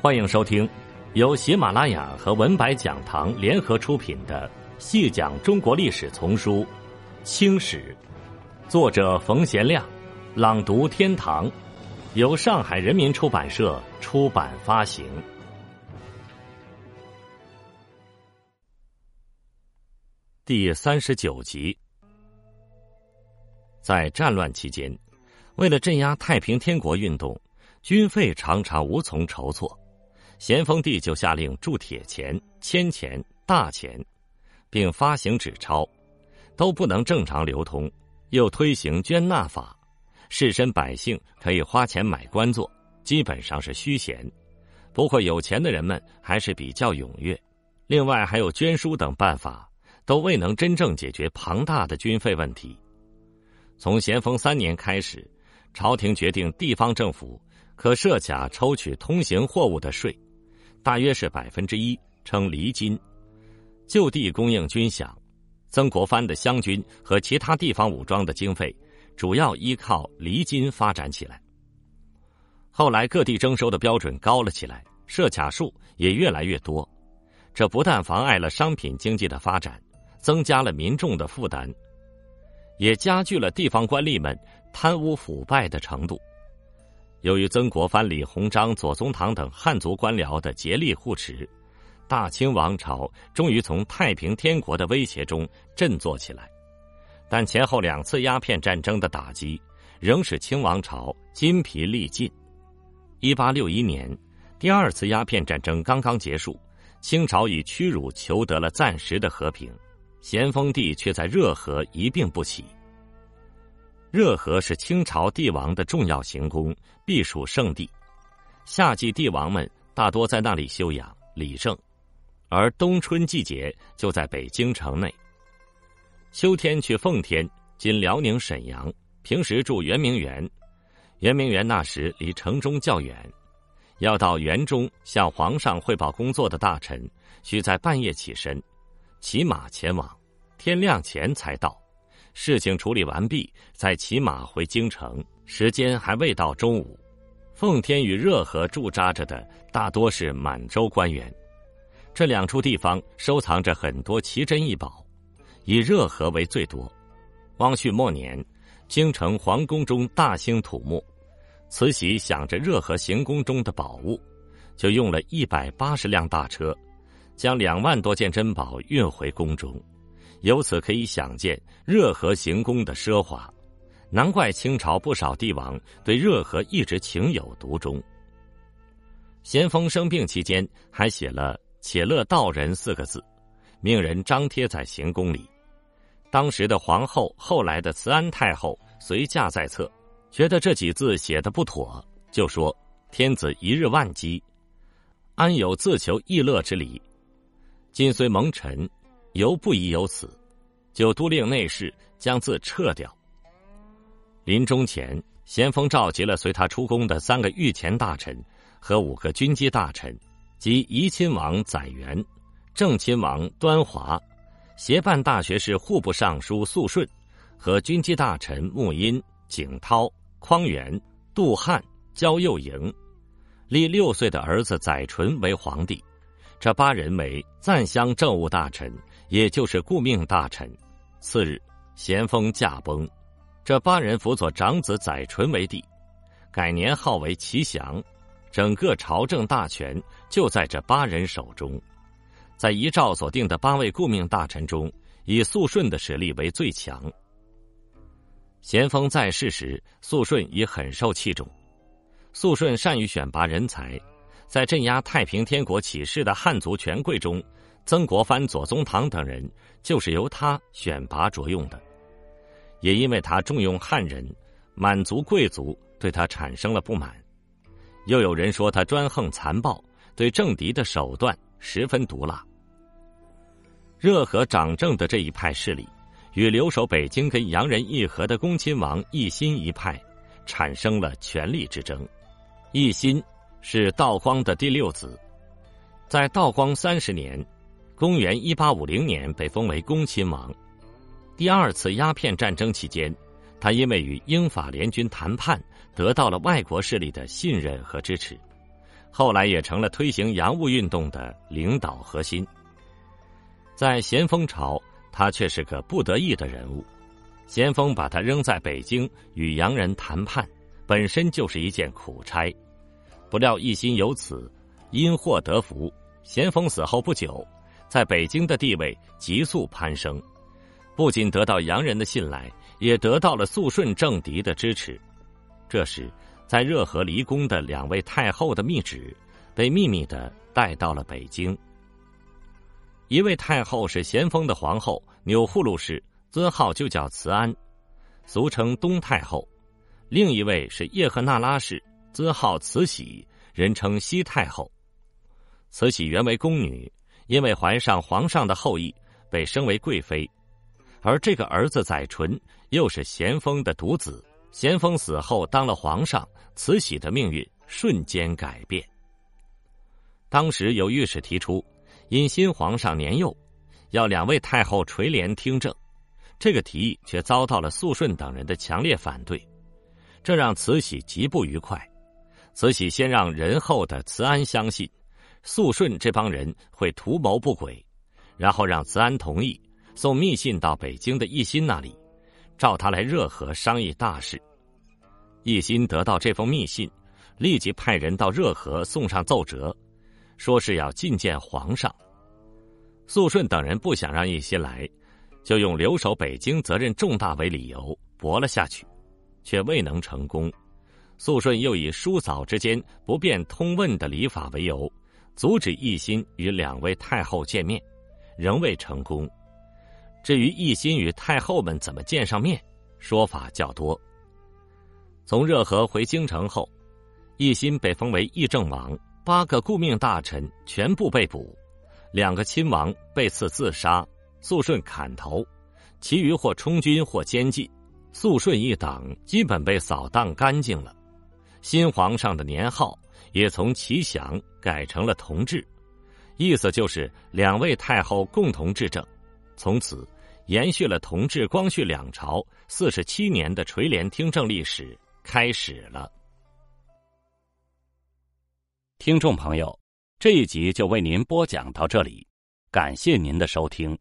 欢迎收听由喜马拉雅和文白讲堂联合出品的《细讲中国历史丛书·清史》，作者冯贤亮，朗读天堂，由上海人民出版社出版发行。第三十九集，在战乱期间，为了镇压太平天国运动，军费常常无从筹措。咸丰帝就下令铸铁钱、铅钱、大钱，并发行纸钞，都不能正常流通。又推行捐纳法，士绅百姓可以花钱买官做，基本上是虚衔。不过有钱的人们还是比较踊跃。另外还有捐书等办法，都未能真正解决庞大的军费问题。从咸丰三年开始，朝廷决定地方政府可设卡抽取通行货物的税。大约是百分之一，称厘金，就地供应军饷。曾国藩的湘军和其他地方武装的经费，主要依靠厘金发展起来。后来各地征收的标准高了起来，设卡数也越来越多，这不但妨碍了商品经济的发展，增加了民众的负担，也加剧了地方官吏们贪污腐败的程度。由于曾国藩、李鸿章、左宗棠等汉族官僚的竭力护持，大清王朝终于从太平天国的威胁中振作起来。但前后两次鸦片战争的打击，仍使清王朝筋疲力尽。一八六一年，第二次鸦片战争刚刚结束，清朝以屈辱求得了暂时的和平，咸丰帝却在热河一病不起。热河是清朝帝王的重要行宫、避暑胜地，夏季帝王们大多在那里休养理政，而冬春季节就在北京城内。秋天去奉天（今辽宁沈阳），平时住圆明园。圆明园那时离城中较远，要到园中向皇上汇报工作的大臣，需在半夜起身，骑马前往，天亮前才到。事情处理完毕，再骑马回京城，时间还未到中午。奉天与热河驻扎着的大多是满洲官员，这两处地方收藏着很多奇珍异宝，以热河为最多。光绪末年，京城皇宫中大兴土木，慈禧想着热河行宫中的宝物，就用了一百八十辆大车，将两万多件珍宝运回宫中。由此可以想见热河行宫的奢华，难怪清朝不少帝王对热河一直情有独钟。咸丰生病期间，还写了“且乐道人”四个字，命人张贴在行宫里。当时的皇后，后来的慈安太后随驾在侧，觉得这几字写的不妥，就说：“天子一日万机，安有自求逸乐之理？今虽蒙尘。”犹不宜有此，就督令内侍将字撤掉。临终前，咸丰召集了随他出宫的三个御前大臣和五个军机大臣，即怡亲王载元、正亲王端华、协办大学士户部尚书肃顺和军机大臣穆荫、景涛、匡源、杜汉、焦佑营，立六岁的儿子载淳为皇帝。这八人为赞襄政务大臣。也就是顾命大臣。次日，咸丰驾崩，这八人辅佐长子载淳为帝，改年号为祺祥，整个朝政大权就在这八人手中。在遗诏所定的八位顾命大臣中，以肃顺的实力为最强。咸丰在世时，肃顺已很受器重。肃顺善于选拔人才，在镇压太平天国起事的汉族权贵中。曾国藩、左宗棠等人就是由他选拔着用的，也因为他重用汉人，满族贵族对他产生了不满。又有人说他专横残暴，对政敌的手段十分毒辣。热河掌政的这一派势力，与留守北京跟洋人议和的恭亲王奕欣一派，产生了权力之争。奕欣是道光的第六子，在道光三十年。公元一八五零年被封为恭亲王。第二次鸦片战争期间，他因为与英法联军谈判，得到了外国势力的信任和支持，后来也成了推行洋务运动的领导核心。在咸丰朝，他却是个不得意的人物。咸丰把他扔在北京与洋人谈判，本身就是一件苦差。不料一心由此因祸得福，咸丰死后不久，在北京的地位急速攀升，不仅得到洋人的信赖，也得到了肃顺政敌的支持。这时，在热河离宫的两位太后的密旨被秘密的带到了北京。一位太后是咸丰的皇后钮祜禄氏，尊号就叫慈安，俗称东太后；另一位是叶赫那拉氏，尊号慈禧，人称西太后。慈禧原为宫女，因为怀上皇上的后裔，被升为贵妃。而这个儿子载淳又是咸丰的独子。咸丰死后当了皇上，慈禧的命运瞬间改变。当时有御史提出。因新皇上年幼，要两位太后垂帘听政，这个提议却遭到了肃顺等人的强烈反对，这让慈禧极不愉快。慈禧先让仁厚的慈安相信肃顺这帮人会图谋不轨，然后让慈安同意送密信到北京的奕欣那里，召他来热河商议大事。奕欣得到这封密信，立即派人到热河送上奏折。说是要觐见皇上，肃顺等人不想让奕欣来，就用留守北京责任重大为理由驳了下去，却未能成功。肃顺又以叔嫂之间不便通问的礼法为由，阻止奕欣与两位太后见面，仍未成功。至于奕欣与太后们怎么见上面，说法较多。从热河回京城后，奕欣被封为议政王。八个顾命大臣全部被捕，两个亲王被赐自杀，肃顺砍头，其余或充军或监禁，肃顺一党基本被扫荡干净了。新皇上的年号也从祺祥改成了同治，意思就是两位太后共同执政，从此延续了同治、光绪两朝四十七年的垂帘听政历史开始了。听众朋友，这一集就为您播讲到这里，感谢您的收听。